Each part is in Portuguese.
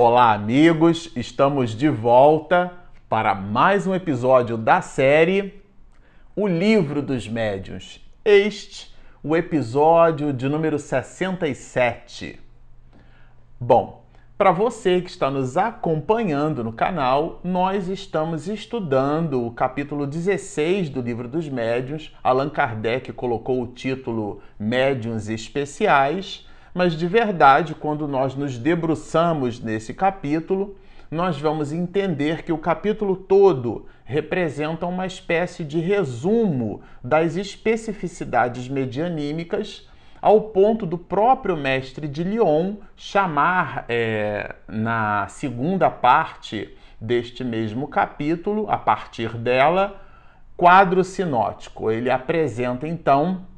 Olá, amigos! Estamos de volta para mais um episódio da série O Livro dos Médiuns. Este, o episódio de número 67. Bom, para você que está nos acompanhando no canal, nós estamos estudando o capítulo 16 do Livro dos Médiuns. Allan Kardec colocou o título Médiuns Especiais mas de verdade, quando nós nos debruçamos nesse capítulo, nós vamos entender que o capítulo todo representa uma espécie de resumo das especificidades medianímicas, ao ponto do próprio mestre de Lyon chamar, é, na segunda parte deste mesmo capítulo, a partir dela, quadro sinótico. Ele apresenta então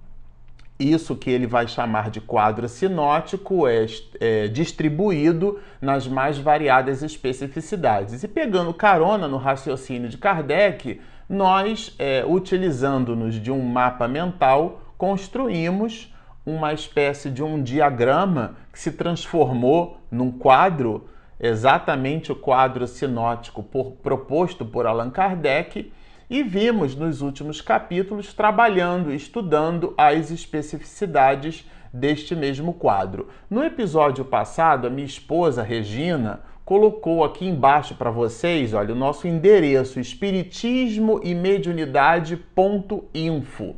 isso que ele vai chamar de quadro sinótico é, é, distribuído nas mais variadas especificidades. E pegando carona no raciocínio de Kardec, nós, é, utilizando-nos de um mapa mental, construímos uma espécie de um diagrama que se transformou num quadro, exatamente o quadro sinótico por, proposto por Allan Kardec e vimos nos últimos capítulos trabalhando, estudando as especificidades deste mesmo quadro. No episódio passado, a minha esposa Regina colocou aqui embaixo para vocês, olha, o nosso endereço espiritismo e mediunidade.info.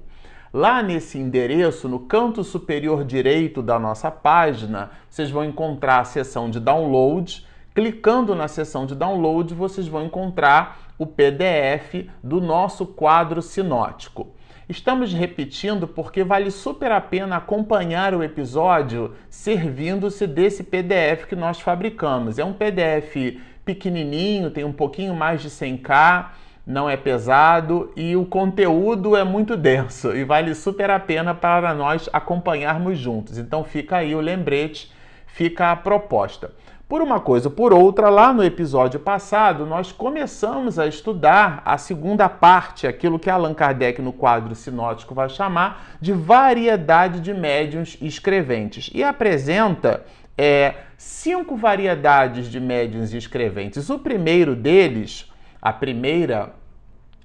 Lá nesse endereço, no canto superior direito da nossa página, vocês vão encontrar a seção de download. Clicando na seção de download, vocês vão encontrar o PDF do nosso quadro sinótico. Estamos repetindo porque vale super a pena acompanhar o episódio servindo-se desse PDF que nós fabricamos. É um PDF pequenininho, tem um pouquinho mais de 100k, não é pesado e o conteúdo é muito denso e vale super a pena para nós acompanharmos juntos. Então fica aí o lembrete, fica a proposta. Por uma coisa ou por outra, lá no episódio passado, nós começamos a estudar a segunda parte, aquilo que Allan Kardec no quadro sinótico vai chamar de variedade de médiums escreventes. E apresenta é, cinco variedades de médiums escreventes. O primeiro deles, a primeira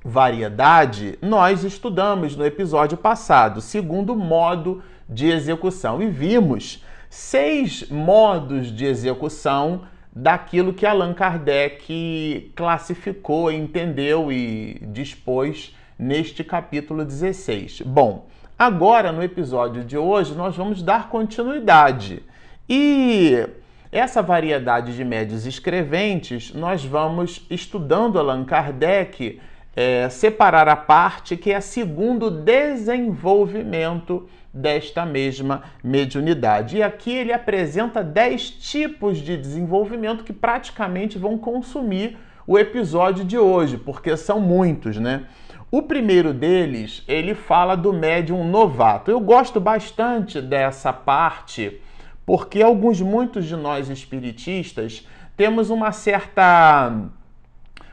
variedade, nós estudamos no episódio passado, segundo modo de execução, e vimos seis modos de execução daquilo que Allan Kardec classificou, entendeu e dispôs neste capítulo 16. Bom, agora no episódio de hoje nós vamos dar continuidade. E essa variedade de médios escreventes nós vamos estudando Allan Kardec é, separar a parte que é segundo desenvolvimento desta mesma mediunidade. E aqui ele apresenta 10 tipos de desenvolvimento que praticamente vão consumir o episódio de hoje, porque são muitos, né? O primeiro deles, ele fala do médium novato. Eu gosto bastante dessa parte, porque alguns, muitos de nós espiritistas temos uma certa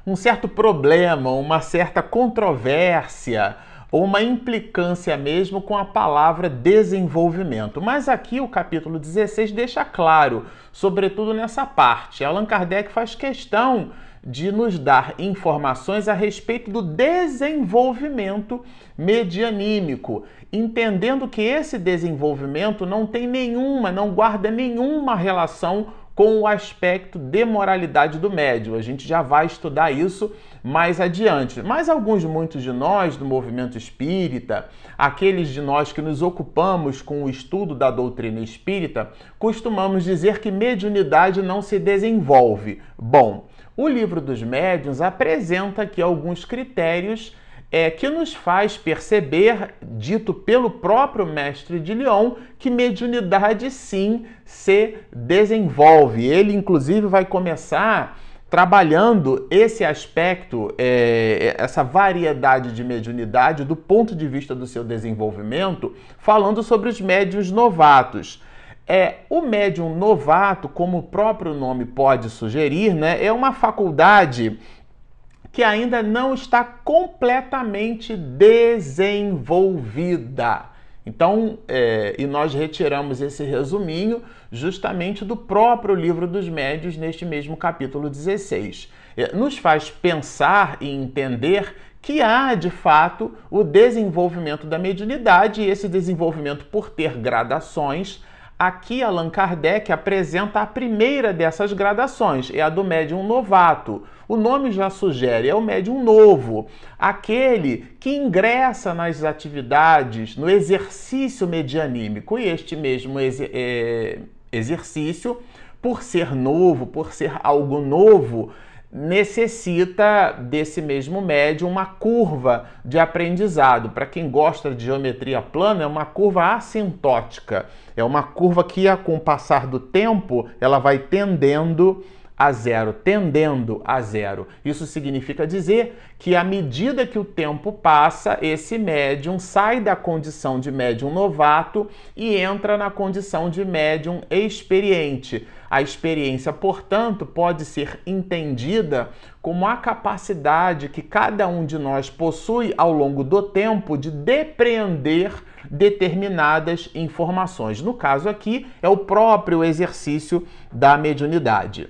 um certo problema, uma certa controvérsia ou uma implicância mesmo com a palavra desenvolvimento. Mas aqui o capítulo 16 deixa claro, sobretudo nessa parte. Allan Kardec faz questão de nos dar informações a respeito do desenvolvimento medianímico, entendendo que esse desenvolvimento não tem nenhuma, não guarda nenhuma relação com o aspecto de moralidade do médium. A gente já vai estudar isso mais adiante. Mas alguns, muitos de nós do movimento espírita, aqueles de nós que nos ocupamos com o estudo da doutrina espírita, costumamos dizer que mediunidade não se desenvolve. Bom, o livro dos médiuns apresenta aqui alguns critérios é, que nos faz perceber, dito pelo próprio mestre de Lyon, que mediunidade sim se desenvolve. Ele, inclusive, vai começar trabalhando esse aspecto, é, essa variedade de mediunidade do ponto de vista do seu desenvolvimento, falando sobre os médiuns novatos. É, o médium novato, como o próprio nome pode sugerir, né, é uma faculdade que ainda não está completamente desenvolvida. Então, é, e nós retiramos esse resuminho justamente do próprio livro dos médios, neste mesmo capítulo 16. É, nos faz pensar e entender que há, de fato, o desenvolvimento da mediunidade e esse desenvolvimento, por ter gradações, Aqui Allan Kardec apresenta a primeira dessas gradações, é a do médium novato. O nome já sugere, é o médium novo, aquele que ingressa nas atividades, no exercício medianímico. E este mesmo ex é, exercício, por ser novo, por ser algo novo, necessita desse mesmo médium uma curva de aprendizado. Para quem gosta de geometria plana, é uma curva assintótica. É uma curva que, com o passar do tempo, ela vai tendendo a zero, tendendo a zero. Isso significa dizer que, à medida que o tempo passa, esse médium sai da condição de médium novato e entra na condição de médium experiente. A experiência, portanto, pode ser entendida como a capacidade que cada um de nós possui ao longo do tempo de depreender determinadas informações. No caso aqui, é o próprio exercício da mediunidade.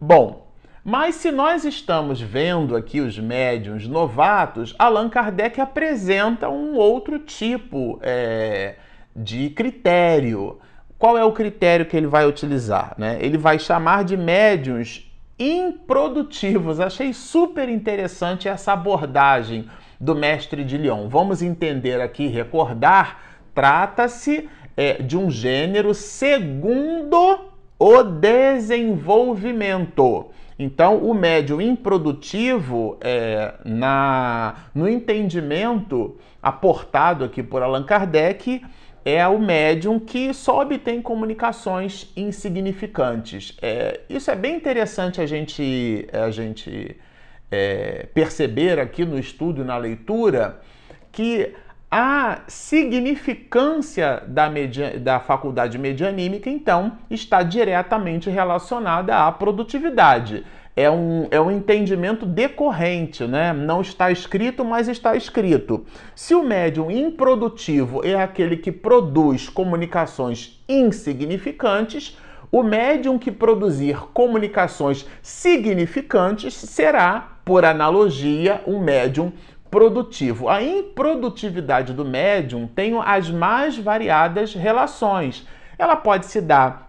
Bom, mas se nós estamos vendo aqui os médiums novatos, Allan Kardec apresenta um outro tipo é, de critério. Qual é o critério que ele vai utilizar? Né? Ele vai chamar de médiums improdutivos. Achei super interessante essa abordagem do mestre de Lyon. Vamos entender aqui, recordar, trata-se é, de um gênero segundo o desenvolvimento. Então, o médium improdutivo, é, na, no entendimento aportado aqui por Allan Kardec, é o médium que só obtém comunicações insignificantes. É, isso é bem interessante a gente, a gente é, perceber aqui no estudo e na leitura, que a significância da, media, da faculdade medianímica, então, está diretamente relacionada à produtividade. É um, é um entendimento decorrente, né? Não está escrito, mas está escrito. Se o médium improdutivo é aquele que produz comunicações insignificantes, o médium que produzir comunicações significantes será, por analogia, um médium produtivo. A improdutividade do médium tem as mais variadas relações. Ela pode se dar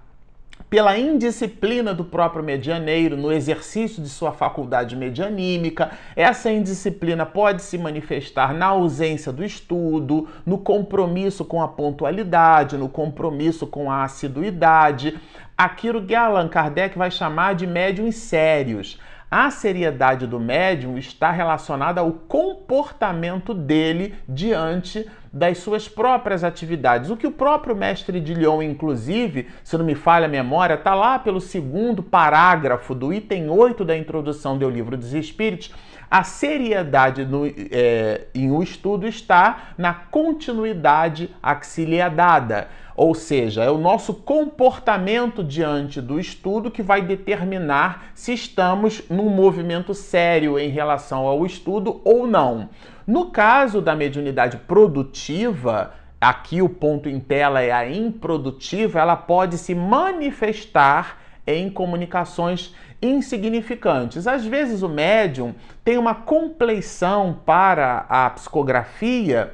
pela indisciplina do próprio medianeiro no exercício de sua faculdade medianímica. Essa indisciplina pode se manifestar na ausência do estudo, no compromisso com a pontualidade, no compromisso com a assiduidade. Aquilo que Allan Kardec vai chamar de médiums sérios. A seriedade do médium está relacionada ao comportamento dele diante das suas próprias atividades. O que o próprio mestre de Lyon, inclusive, se não me falha a memória, está lá pelo segundo parágrafo do item 8 da introdução do livro dos Espíritos. A seriedade no, é, em um estudo está na continuidade axiliadada. Ou seja, é o nosso comportamento diante do estudo que vai determinar se estamos num movimento sério em relação ao estudo ou não. No caso da mediunidade produtiva, aqui o ponto em tela é a improdutiva, ela pode se manifestar em comunicações insignificantes. Às vezes o médium tem uma compleição para a psicografia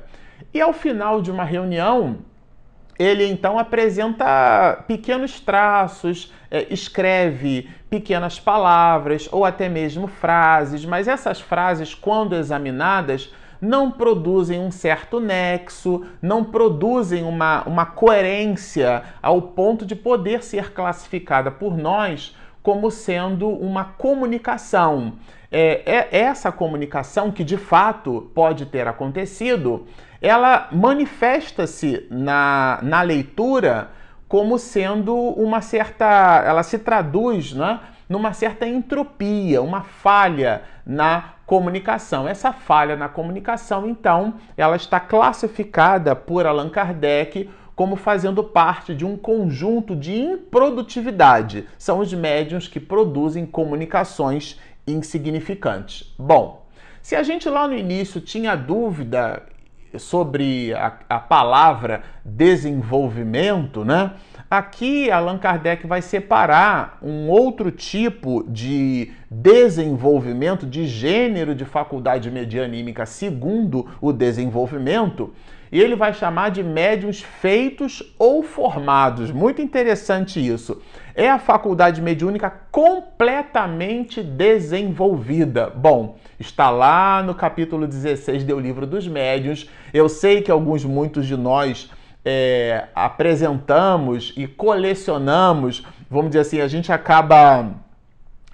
e ao final de uma reunião ele então apresenta pequenos traços, é, escreve pequenas palavras ou até mesmo frases, mas essas frases, quando examinadas, não produzem um certo nexo, não produzem uma, uma coerência ao ponto de poder ser classificada por nós como sendo uma comunicação. É, é essa comunicação que de fato pode ter acontecido ela manifesta-se na, na leitura como sendo uma certa. Ela se traduz né, numa certa entropia, uma falha na comunicação. Essa falha na comunicação, então, ela está classificada por Allan Kardec como fazendo parte de um conjunto de improdutividade. São os médiums que produzem comunicações insignificantes. Bom, se a gente lá no início tinha dúvida sobre a, a palavra desenvolvimento, né? Aqui Allan Kardec vai separar um outro tipo de desenvolvimento, de gênero de faculdade medianímica segundo o desenvolvimento, e ele vai chamar de médiums feitos ou formados. Muito interessante isso. É a faculdade mediúnica completamente desenvolvida. Bom, está lá no capítulo 16 do Livro dos Médiuns. Eu sei que alguns, muitos de nós é, apresentamos e colecionamos, vamos dizer assim, a gente acaba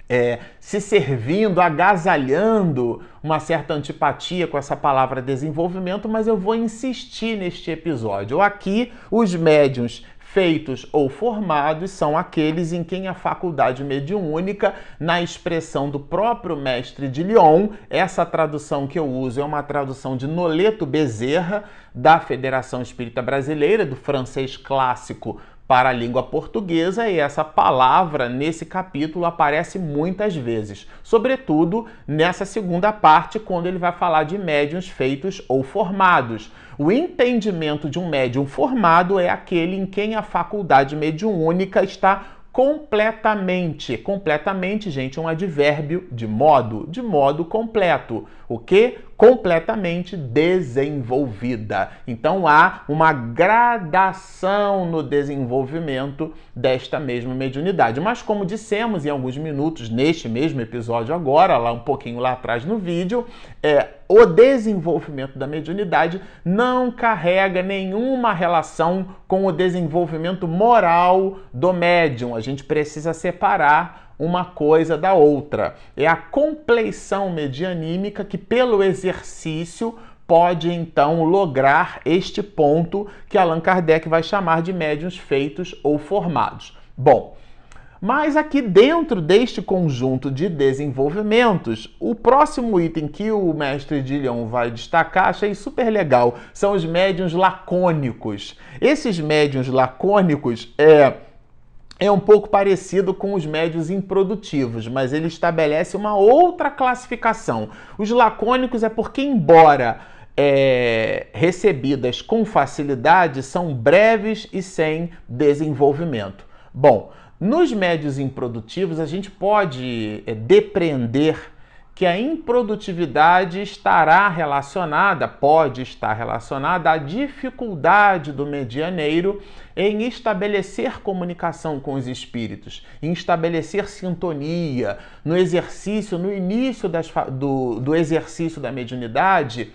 é, se servindo, agasalhando uma certa antipatia com essa palavra desenvolvimento, mas eu vou insistir neste episódio. Aqui, os médiums feitos ou formados são aqueles em quem a faculdade mediúnica, na expressão do próprio mestre de Lyon, essa tradução que eu uso é uma tradução de Noleto Bezerra, da Federação Espírita Brasileira, do francês clássico para a língua portuguesa e essa palavra nesse capítulo aparece muitas vezes, sobretudo nessa segunda parte, quando ele vai falar de médiums feitos ou formados. O entendimento de um médium formado é aquele em quem a faculdade mediúnica está completamente. Completamente, gente, um advérbio de modo, de modo completo. O que? Completamente desenvolvida. Então há uma gradação no desenvolvimento desta mesma mediunidade. Mas como dissemos em alguns minutos neste mesmo episódio agora, lá um pouquinho lá atrás no vídeo, é o desenvolvimento da mediunidade não carrega nenhuma relação com o desenvolvimento moral do médium. A gente precisa separar uma coisa da outra. É a compleição medianímica que, pelo exercício, pode então lograr este ponto que Allan Kardec vai chamar de médiums feitos ou formados. Bom, mas aqui dentro deste conjunto de desenvolvimentos, o próximo item que o mestre Dillion vai destacar, achei super legal, são os médiums lacônicos. Esses médiums lacônicos é é um pouco parecido com os médios improdutivos, mas ele estabelece uma outra classificação. Os lacônicos é porque, embora é, recebidas com facilidade, são breves e sem desenvolvimento. Bom, nos médios improdutivos, a gente pode é, depreender que a improdutividade estará relacionada, pode estar relacionada à dificuldade do medianeiro em estabelecer comunicação com os espíritos, em estabelecer sintonia no exercício, no início das, do, do exercício da mediunidade.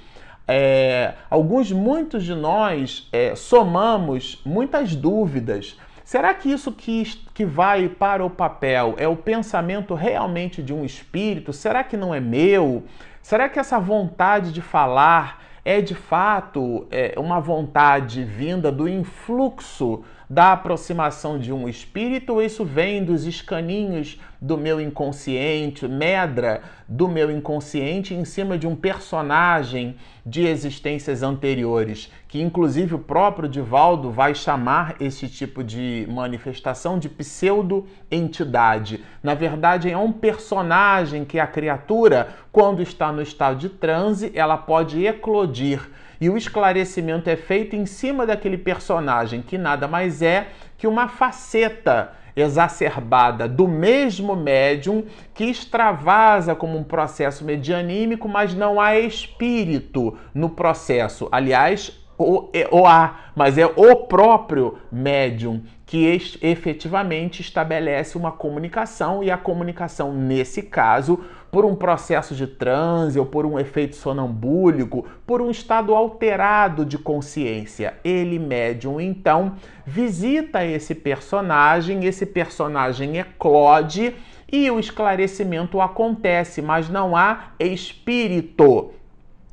É, alguns, muitos de nós é, somamos muitas dúvidas Será que isso que, que vai para o papel é o pensamento realmente de um espírito? Será que não é meu? Será que essa vontade de falar é de fato é, uma vontade vinda do influxo da aproximação de um espírito isso vem dos escaninhos do meu inconsciente, medra do meu inconsciente em cima de um personagem de existências anteriores, que inclusive o próprio Divaldo vai chamar esse tipo de manifestação de pseudo-entidade. Na verdade, é um personagem que a criatura, quando está no estado de transe, ela pode eclodir e o esclarecimento é feito em cima daquele personagem que nada mais é que uma faceta exacerbada do mesmo médium que extravasa como um processo medianímico, mas não há espírito no processo. Aliás, o, o há, mas é o próprio médium que efetivamente estabelece uma comunicação e a comunicação, nesse caso, por um processo de transe ou por um efeito sonambúlico, por um estado alterado de consciência. Ele, médium, então, visita esse personagem, esse personagem eclode e o esclarecimento acontece, mas não há espírito.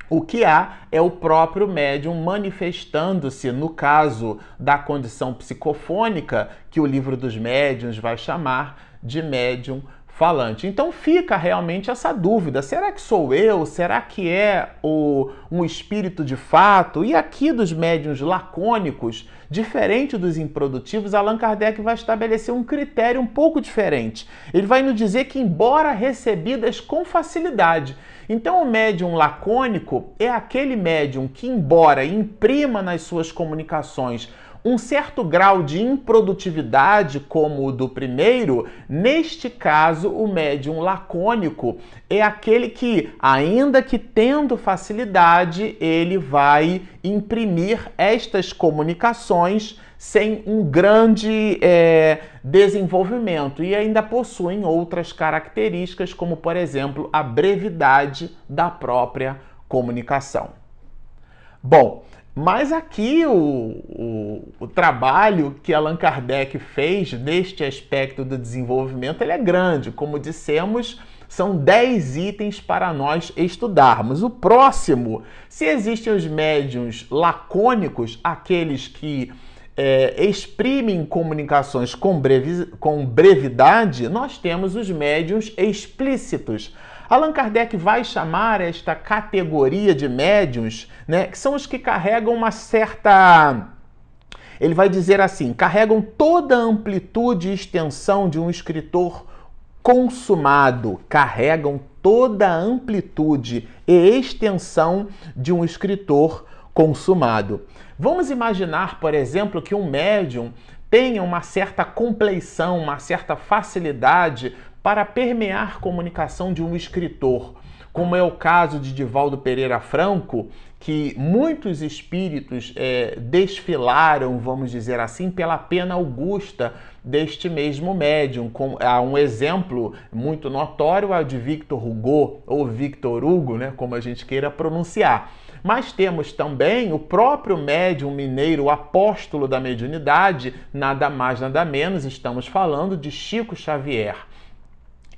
O que há é o próprio médium manifestando-se, no caso da condição psicofônica, que o livro dos médiuns vai chamar de médium falante. Então fica realmente essa dúvida: será que sou eu? Será que é o, um espírito de fato? E aqui dos médiuns lacônicos, diferente dos improdutivos, Allan Kardec vai estabelecer um critério um pouco diferente. Ele vai nos dizer que, embora recebidas com facilidade, então o médium lacônico é aquele médium que, embora imprima nas suas comunicações um certo grau de improdutividade, como o do primeiro, neste caso, o médium lacônico é aquele que, ainda que tendo facilidade, ele vai imprimir estas comunicações sem um grande é, desenvolvimento e ainda possuem outras características, como por exemplo a brevidade da própria comunicação. Bom, mas aqui o, o, o, trabalho que Allan Kardec fez neste aspecto do desenvolvimento ele é grande. Como dissemos, são 10 itens para nós estudarmos. O próximo, se existem os médiums lacônicos, aqueles que é, exprimem comunicações com, brevi, com brevidade, nós temos os médiums explícitos. Allan Kardec vai chamar esta categoria de médiums, né, que são os que carregam uma certa. Ele vai dizer assim: carregam toda a amplitude e extensão de um escritor consumado, carregam toda a amplitude e extensão de um escritor consumado. Vamos imaginar, por exemplo, que um médium tenha uma certa compleição, uma certa facilidade para permear comunicação de um escritor, como é o caso de Divaldo Pereira Franco, que muitos espíritos é, desfilaram, vamos dizer assim, pela pena augusta deste mesmo médium. Com, há um exemplo muito notório, é o de Victor Hugo, ou Victor Hugo, né, como a gente queira pronunciar. Mas temos também o próprio médium mineiro, o apóstolo da mediunidade, nada mais, nada menos, estamos falando de Chico Xavier.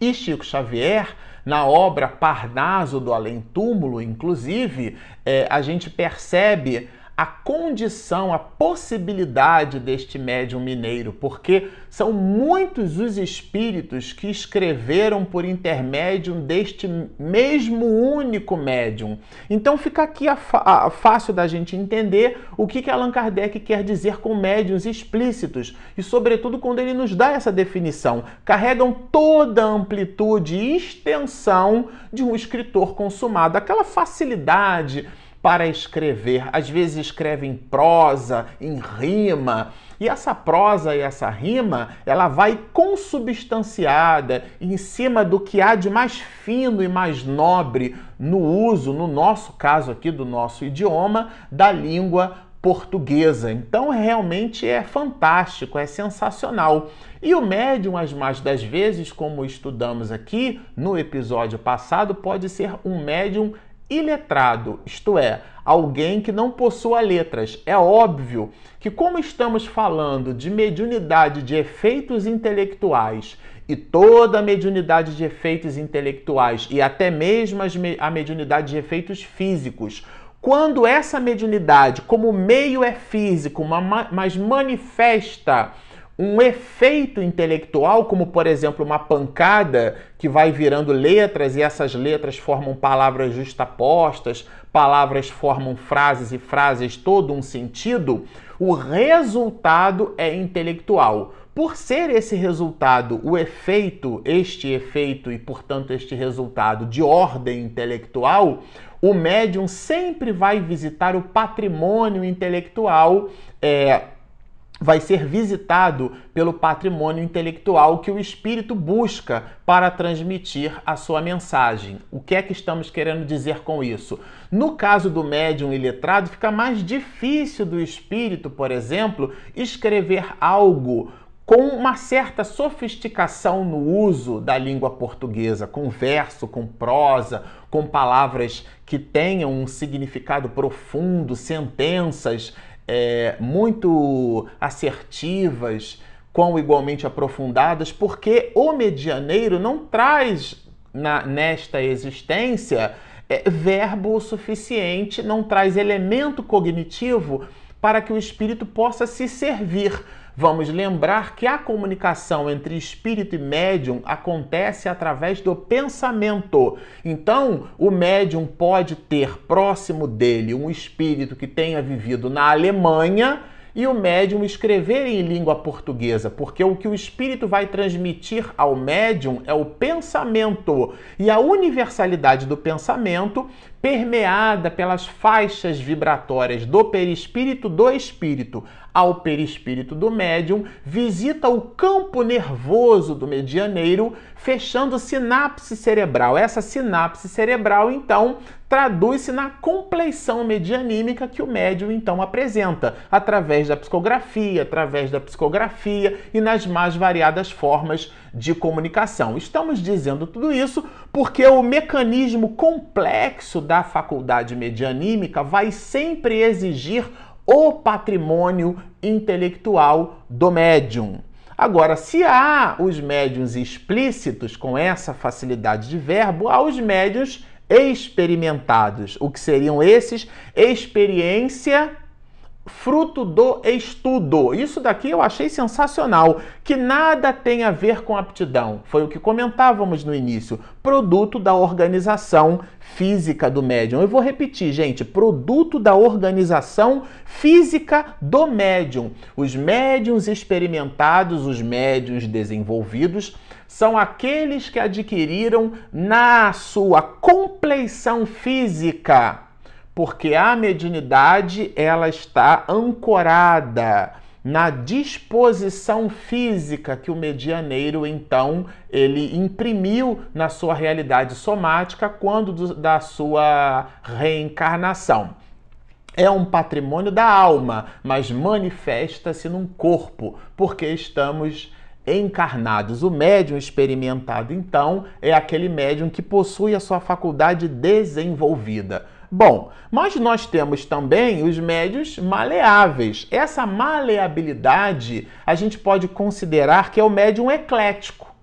E Chico Xavier, na obra Parnaso do Além Túmulo, inclusive, é, a gente percebe a condição, a possibilidade deste médium mineiro, porque são muitos os espíritos que escreveram por intermédio deste mesmo único médium. Então fica aqui a, a, fácil da gente entender o que, que Allan Kardec quer dizer com médiums explícitos e, sobretudo, quando ele nos dá essa definição. Carregam toda a amplitude e extensão de um escritor consumado, aquela facilidade para escrever. Às vezes escreve em prosa, em rima, e essa prosa e essa rima, ela vai consubstanciada em cima do que há de mais fino e mais nobre no uso, no nosso caso aqui do nosso idioma, da língua portuguesa. Então, realmente é fantástico, é sensacional. E o médium, as mais das vezes, como estudamos aqui no episódio passado, pode ser um médium iletrado, isto é, alguém que não possua letras. É óbvio que, como estamos falando de mediunidade de efeitos intelectuais e toda a mediunidade de efeitos intelectuais e até mesmo a mediunidade de efeitos físicos, quando essa mediunidade, como meio é físico, mas manifesta um efeito intelectual, como por exemplo uma pancada que vai virando letras e essas letras formam palavras justapostas, palavras formam frases e frases todo um sentido, o resultado é intelectual. Por ser esse resultado, o efeito, este efeito e portanto este resultado de ordem intelectual, o médium sempre vai visitar o patrimônio intelectual é, vai ser visitado pelo patrimônio intelectual que o espírito busca para transmitir a sua mensagem. O que é que estamos querendo dizer com isso? No caso do médium iletrado, fica mais difícil do espírito, por exemplo, escrever algo com uma certa sofisticação no uso da língua portuguesa, com verso, com prosa, com palavras que tenham um significado profundo, sentenças é, muito assertivas, quão igualmente aprofundadas, porque o medianeiro não traz na, nesta existência é, verbo suficiente, não traz elemento cognitivo para que o espírito possa se servir Vamos lembrar que a comunicação entre espírito e médium acontece através do pensamento. Então, o médium pode ter próximo dele um espírito que tenha vivido na Alemanha e o médium escrever em língua portuguesa, porque o que o espírito vai transmitir ao médium é o pensamento e a universalidade do pensamento permeada pelas faixas vibratórias do perispírito do espírito ao perispírito do médium, visita o campo nervoso do medianeiro, fechando sinapse cerebral. Essa sinapse cerebral, então, traduz-se na compleição medianímica que o médium então apresenta, através da psicografia, através da psicografia e nas mais variadas formas de comunicação. Estamos dizendo tudo isso porque o mecanismo complexo da faculdade medianímica vai sempre exigir o patrimônio intelectual do médium. Agora, se há os médiums explícitos com essa facilidade de verbo, há os médiums experimentados. O que seriam esses? Experiência fruto do estudo. Isso daqui eu achei sensacional, que nada tem a ver com aptidão. Foi o que comentávamos no início, produto da organização física do médium. Eu vou repetir, gente, produto da organização física do médium. Os médiums experimentados, os médiums desenvolvidos, são aqueles que adquiriram na sua compleição física, porque a mediunidade ela está ancorada na disposição física que o medianeiro então ele imprimiu na sua realidade somática quando do, da sua reencarnação. É um patrimônio da alma, mas manifesta-se num corpo, porque estamos encarnados. O médium experimentado, então, é aquele médium que possui a sua faculdade desenvolvida. Bom, mas nós temos também os médios maleáveis. Essa maleabilidade a gente pode considerar que é o médium eclético.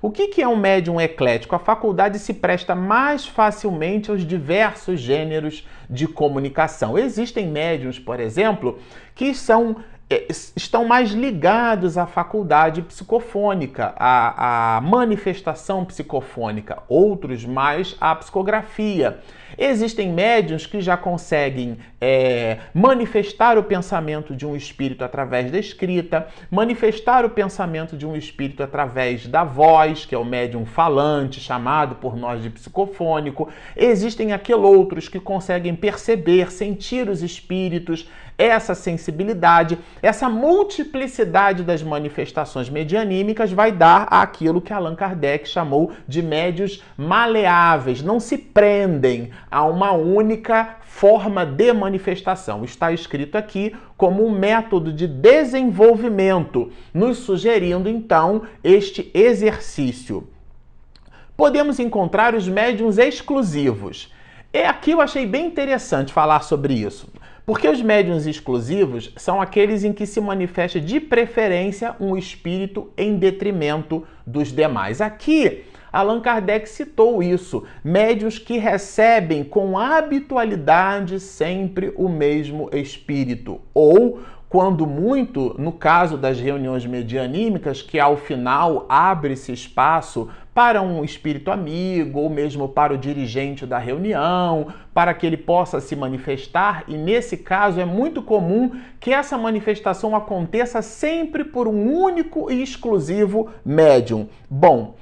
O que é um médium eclético? A faculdade se presta mais facilmente aos diversos gêneros de comunicação. Existem médiums, por exemplo, que são é, estão mais ligados à faculdade psicofônica, à, à, manifestação psicofônica, outros mais à psicografia. Existem médiums que já conseguem é, manifestar o pensamento de um espírito através da escrita, manifestar o pensamento de um espírito através da voz, que é o médium falante, chamado por nós de psicofônico. Existem aqueles outros que conseguem perceber, sentir os espíritos, essa sensibilidade, essa multiplicidade das manifestações medianímicas vai dar aquilo que Allan Kardec chamou de médios maleáveis, não se prendem a uma única forma de manifestação. Está escrito aqui como um método de desenvolvimento, nos sugerindo então este exercício. Podemos encontrar os médiums exclusivos. É aqui eu achei bem interessante falar sobre isso. Porque os médiums exclusivos são aqueles em que se manifesta de preferência um espírito em detrimento dos demais. Aqui, Allan Kardec citou isso: médios que recebem com habitualidade sempre o mesmo espírito, ou quando muito, no caso das reuniões medianímicas, que ao final abre-se espaço para um espírito amigo ou mesmo para o dirigente da reunião, para que ele possa se manifestar, e nesse caso é muito comum que essa manifestação aconteça sempre por um único e exclusivo médium. Bom,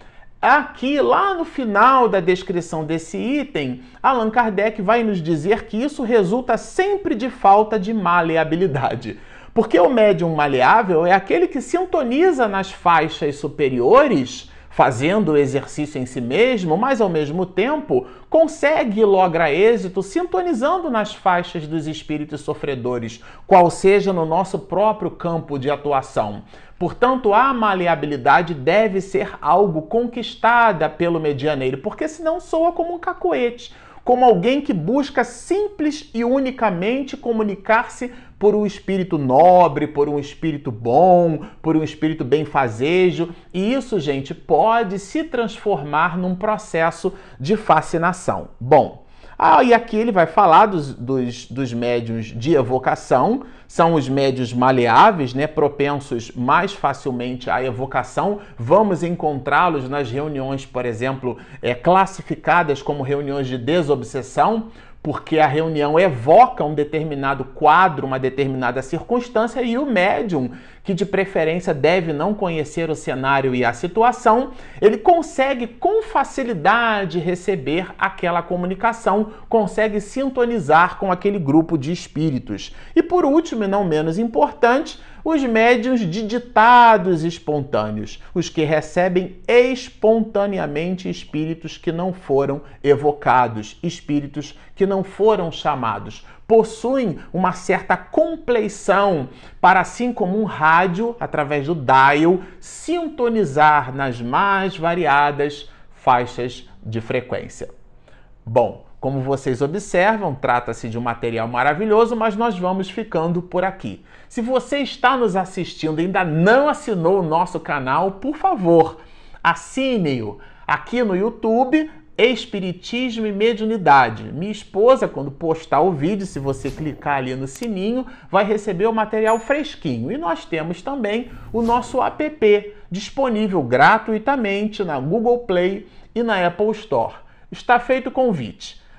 Aqui, lá no final da descrição desse item, Allan Kardec vai nos dizer que isso resulta sempre de falta de maleabilidade. Porque o médium maleável é aquele que sintoniza nas faixas superiores, fazendo o exercício em si mesmo, mas ao mesmo tempo consegue e logra êxito sintonizando nas faixas dos espíritos sofredores, qual seja no nosso próprio campo de atuação. Portanto, a maleabilidade deve ser algo conquistada pelo medianeiro, porque senão soa como um cacoete como alguém que busca simples e unicamente comunicar-se por um espírito nobre, por um espírito bom, por um espírito benfazejo. E isso, gente, pode se transformar num processo de fascinação. Bom, ah, e aqui ele vai falar dos, dos, dos médios de evocação, são os médios maleáveis, né, propensos mais facilmente à evocação. Vamos encontrá-los nas reuniões, por exemplo, é, classificadas como reuniões de desobsessão, porque a reunião evoca um determinado quadro, uma determinada circunstância, e o médium que de preferência deve não conhecer o cenário e a situação, ele consegue com facilidade receber aquela comunicação, consegue sintonizar com aquele grupo de espíritos. E por último, e não menos importante, os médios de ditados espontâneos, os que recebem espontaneamente espíritos que não foram evocados, espíritos que não foram chamados, possuem uma certa compleição para, assim como um rádio, através do dial, sintonizar nas mais variadas faixas de frequência. Bom, como vocês observam, trata-se de um material maravilhoso, mas nós vamos ficando por aqui. Se você está nos assistindo e ainda não assinou o nosso canal, por favor, assine-o aqui no YouTube. Espiritismo e Mediunidade. Minha esposa, quando postar o vídeo, se você clicar ali no sininho, vai receber o material fresquinho. E nós temos também o nosso app disponível gratuitamente na Google Play e na Apple Store. Está feito o convite.